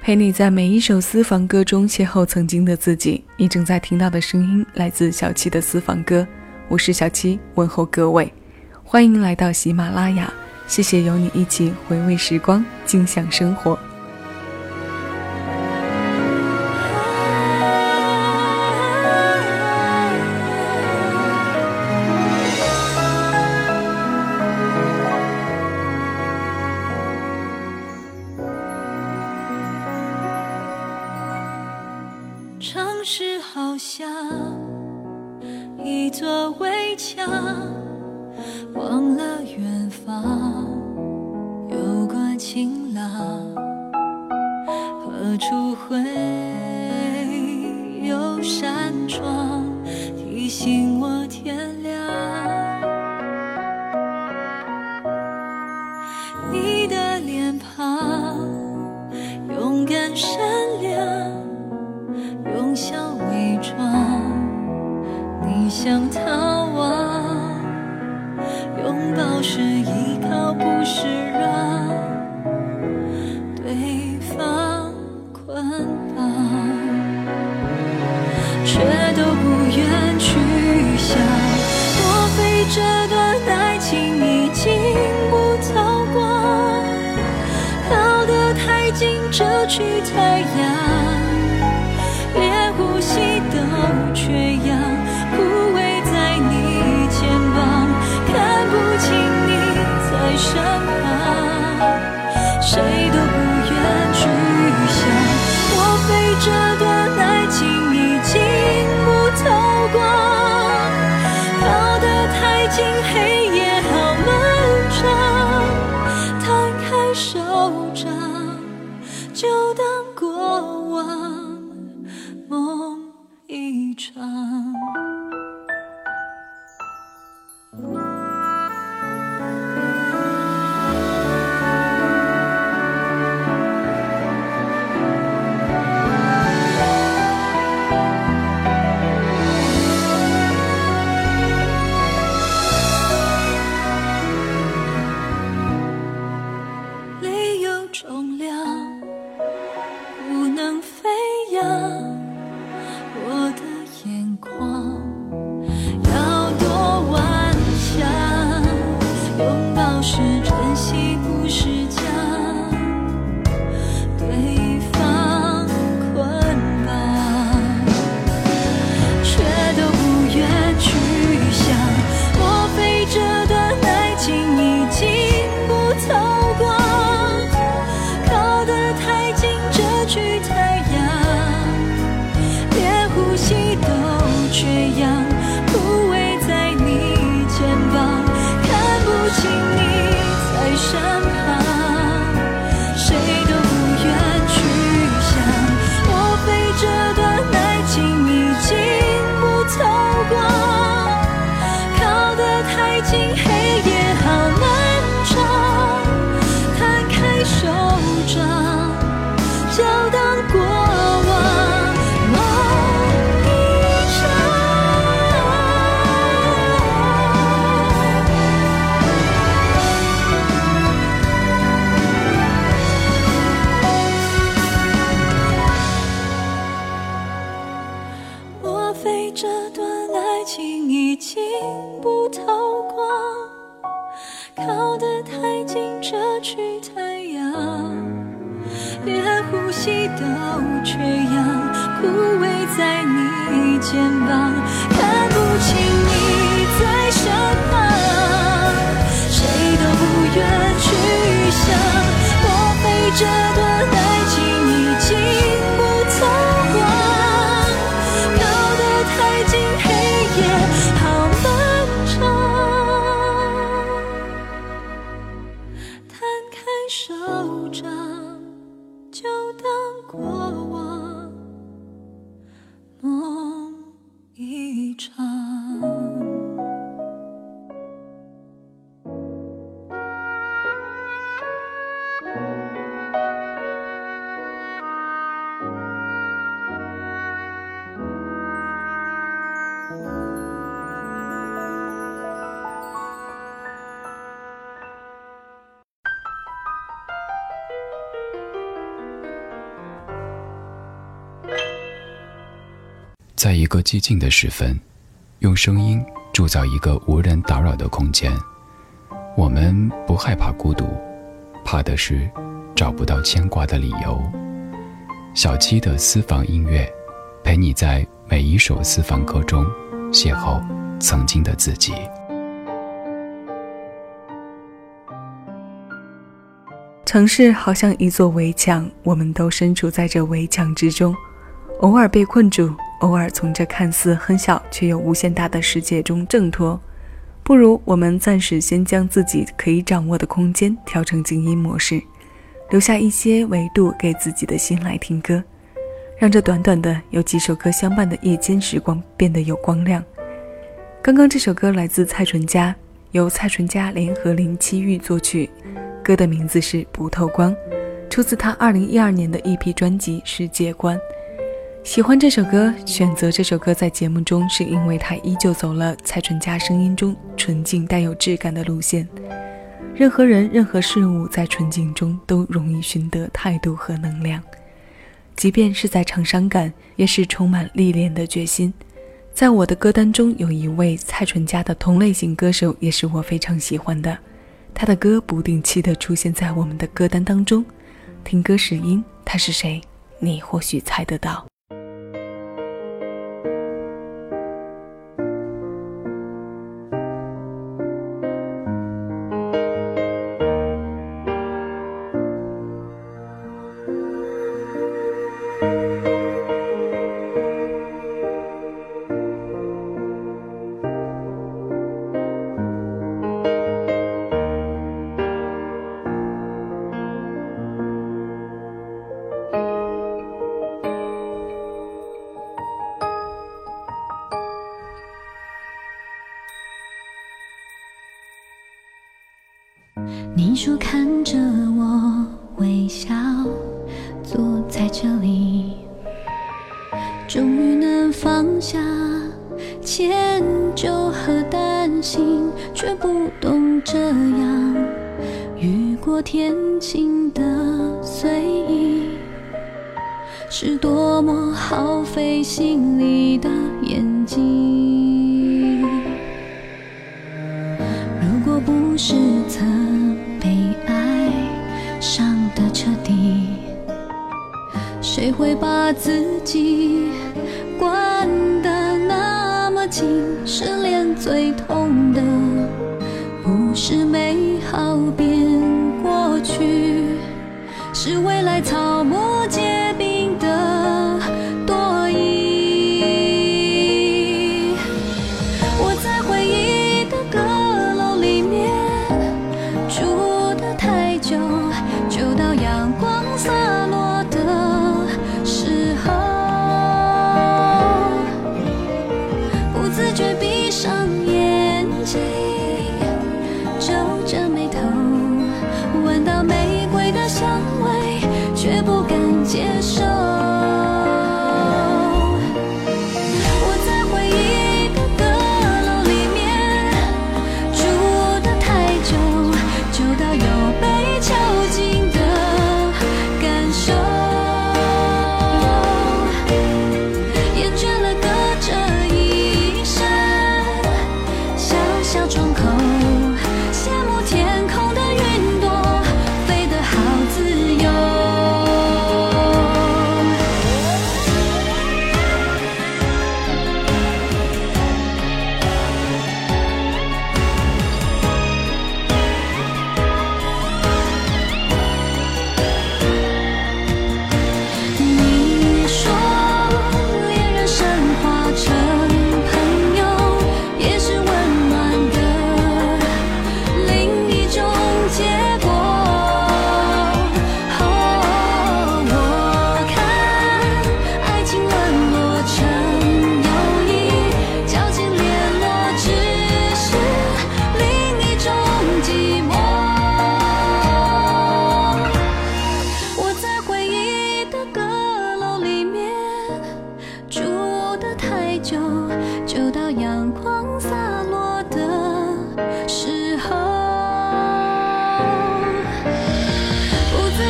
陪你在每一首私房歌中邂逅曾经的自己。你正在听到的声音来自小七的私房歌，我是小七，问候各位，欢迎来到喜马拉雅，谢谢有你一起回味时光，尽享生活。方有过晴朗何处会去太阳在一个寂静的时分，用声音铸造一个无人打扰的空间。我们不害怕孤独，怕的是找不到牵挂的理由。小七的私房音乐，陪你在每一首私房歌中邂逅曾经的自己。城市好像一座围墙，我们都身处在这围墙之中，偶尔被困住，偶尔从这看似很小却又无限大的世界中挣脱。不如我们暂时先将自己可以掌握的空间调成静音模式，留下一些维度给自己的心来听歌，让这短短的有几首歌相伴的夜间时光变得有光亮。刚刚这首歌来自蔡淳佳，由蔡淳佳联合林七玉作曲，歌的名字是《不透光》，出自他2012年的一批专辑《世界观》。喜欢这首歌，选择这首歌在节目中，是因为它依旧走了蔡淳佳声音中纯净带有质感的路线。任何人、任何事物在纯净中都容易寻得态度和能量，即便是在唱伤感，也是充满历练的决心。在我的歌单中，有一位蔡淳佳的同类型歌手，也是我非常喜欢的。他的歌不定期的出现在我们的歌单当中。听歌识音，他是谁？你或许猜得到。你说看着我微笑，坐在这里，终于能放下迁就和担心，却不懂这样雨过天晴的随意，是多么耗费心力的眼睛。如果不是曾。谁会把自己关得那么紧？失恋最痛的不是美好的手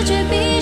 却比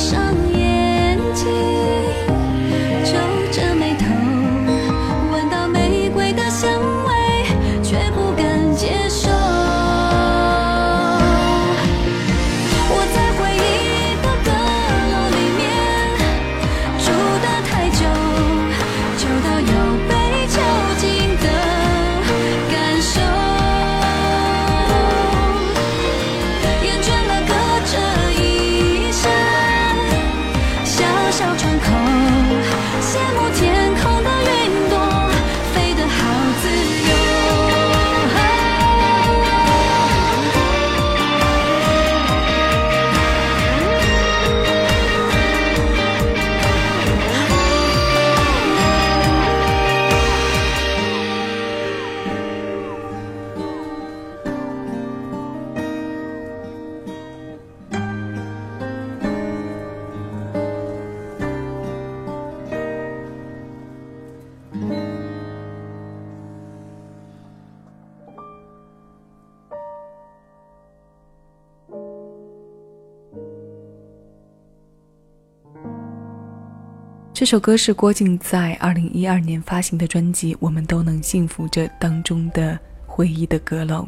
这首歌是郭靖在二零一二年发行的专辑《我们都能幸福着》当中的回忆的阁楼，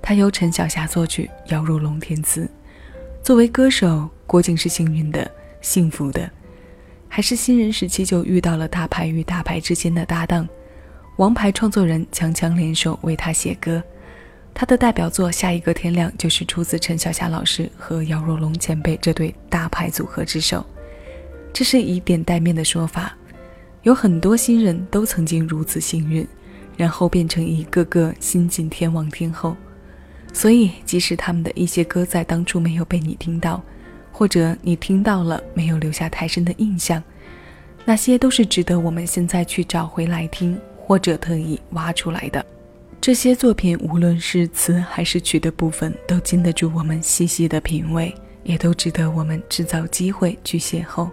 它由陈小霞作曲，姚若龙填词。作为歌手，郭靖是幸运的、幸福的，还是新人时期就遇到了大牌与大牌之间的搭档，王牌创作人强强联手为他写歌。他的代表作《下一个天亮》就是出自陈小霞老师和姚若龙前辈这对大牌组合之手。这是以点带面的说法，有很多新人都曾经如此幸运，然后变成一个个新晋天王天后。所以，即使他们的一些歌在当初没有被你听到，或者你听到了没有留下太深的印象，那些都是值得我们现在去找回来听，或者特意挖出来的。这些作品，无论是词还是曲的部分，都经得住我们细细的品味，也都值得我们制造机会去邂逅。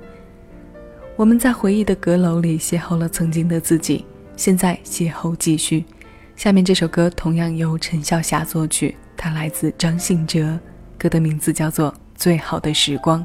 我们在回忆的阁楼里邂逅了曾经的自己，现在邂逅继续。下面这首歌同样由陈晓霞作曲，它来自张信哲，歌的名字叫做《最好的时光》。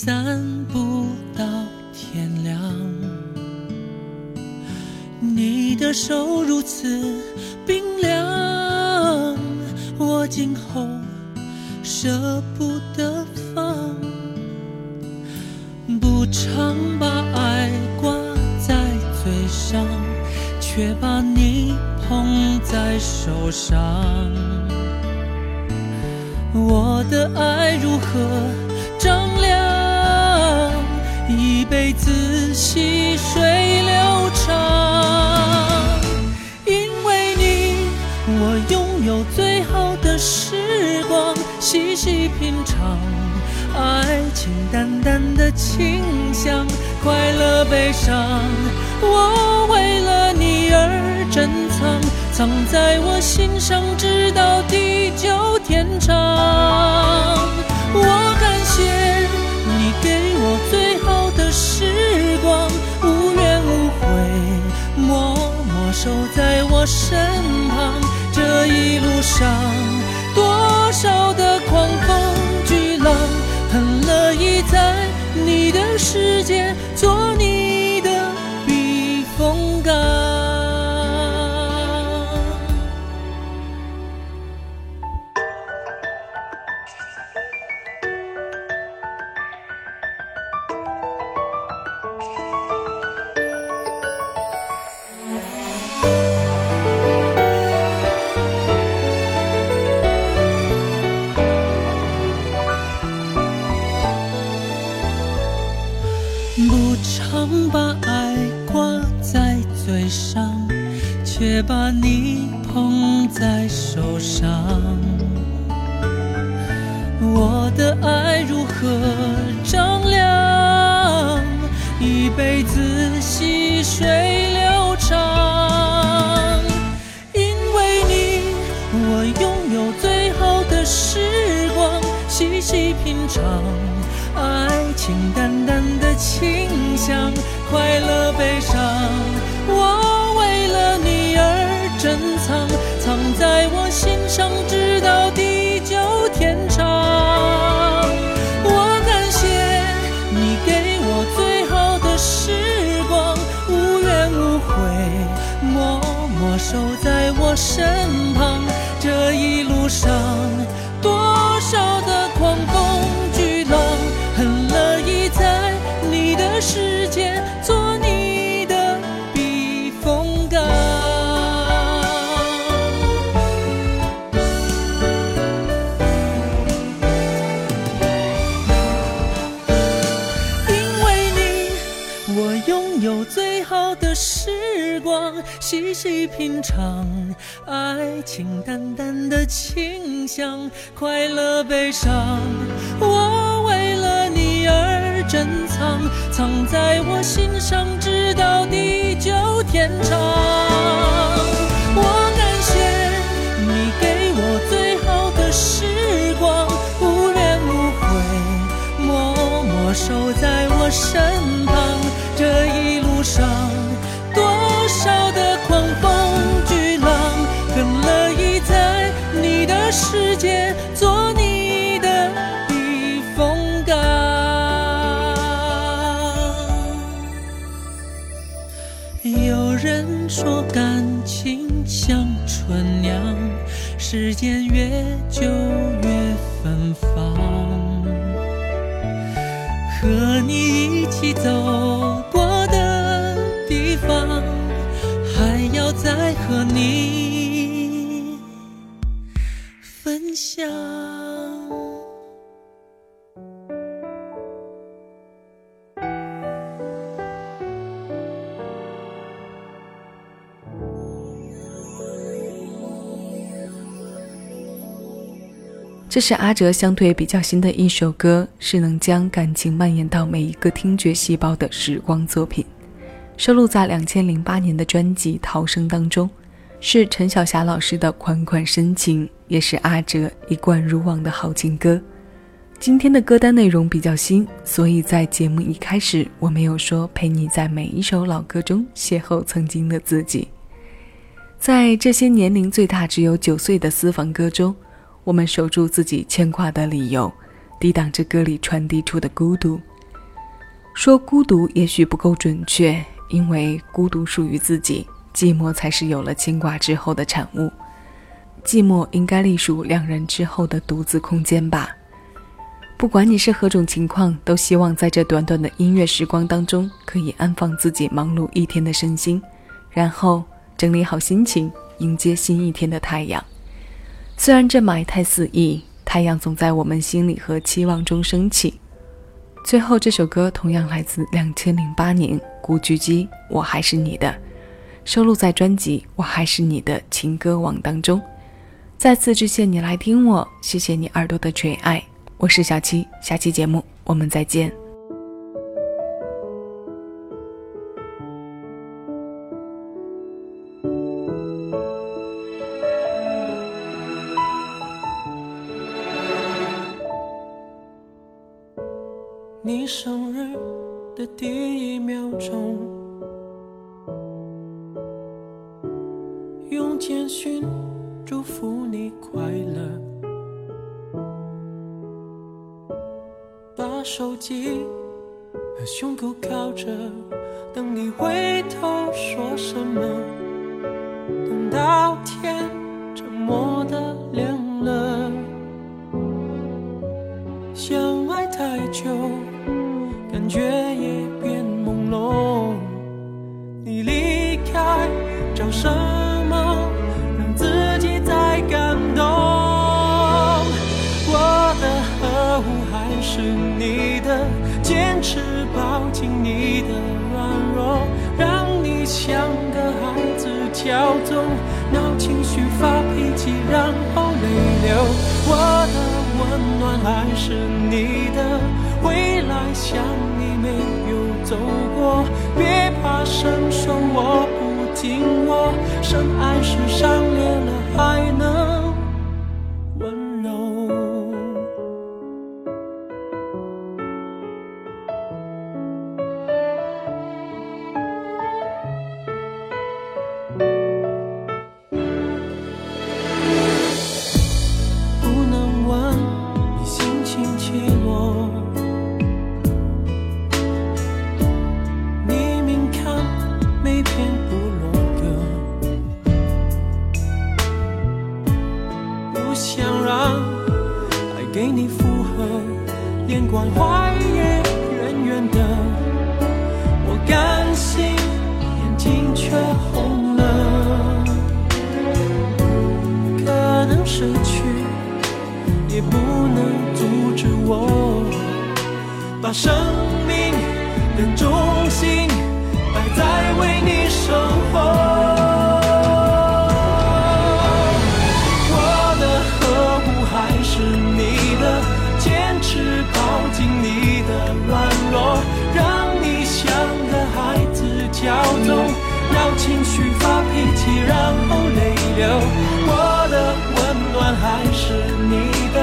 散步到天亮，你的手如此冰凉，我今后舍不得放，不常把爱挂在嘴上，却把你捧在手上。我的爱如何丈量？辈子细水流长。因为你，我拥有最好的时光，细细品尝爱情淡淡的清香，快乐悲伤，我为了你而珍藏。藏在我心上，直到地久天长。我感谢光，无怨无悔，默默守在我身旁。这一路上，在手上，我的爱如何丈量？一辈子细水流长。因为你，我拥有最好的时光，细细品尝爱情淡淡的清香，快乐悲伤。守在我身旁。这一路上，细品尝爱情淡淡的清香快乐悲伤我为了你而珍藏藏在我心上直到时间越久越芬芳。和你这是阿哲相对比较新的一首歌，是能将感情蔓延到每一个听觉细胞的时光作品，收录在两千零八年的专辑《逃生》当中，是陈小霞老师的款款深情，也是阿哲一贯如往的好情歌。今天的歌单内容比较新，所以在节目一开始我没有说陪你在每一首老歌中邂逅曾经的自己，在这些年龄最大只有九岁的私房歌中。我们守住自己牵挂的理由，抵挡着歌里传递出的孤独。说孤独也许不够准确，因为孤独属于自己，寂寞才是有了牵挂之后的产物。寂寞应该隶属两人之后的独自空间吧。不管你是何种情况，都希望在这短短的音乐时光当中，可以安放自己忙碌一天的身心，然后整理好心情，迎接新一天的太阳。虽然这埋太肆意，太阳总在我们心里和期望中升起。最后这首歌同样来自两千零八年古巨基《我还是你的》，收录在专辑《我还是你的情歌网》当中。再次致谢你来听我，谢谢你耳朵的垂爱。我是小七，下期节目我们再见。手机和胸口靠着，等你回头说什么，等到天暖还是你的，未来想你。没有走过，别怕伸手我不听我。深爱是伤裂了还能关怀也远远的。我甘心，眼睛却红了。可能失去，也不能阻止我把生命的重心摆在为你生活。骄纵，让情绪发脾气，然后泪流。我的温暖还是你的，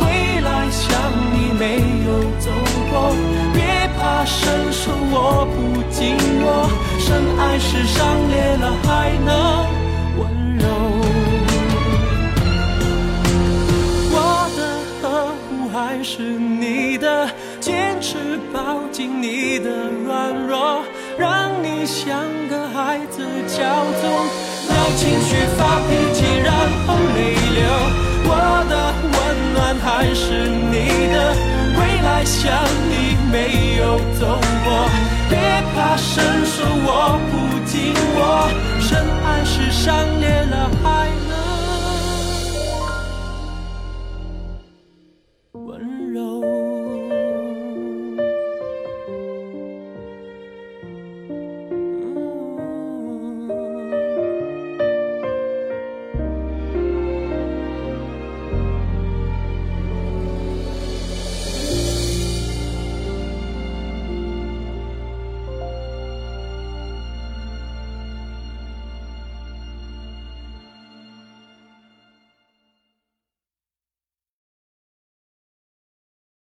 未来想你没有走过，别怕伸手握不紧握，深爱是伤裂了还能温柔。我的呵护还是你的，坚持抱紧你的软弱。像个孩子骄纵，闹情绪发脾气然后泪流。我的温暖还是你的，未来想你没有走过，别怕伸手握不紧握，深爱是伤。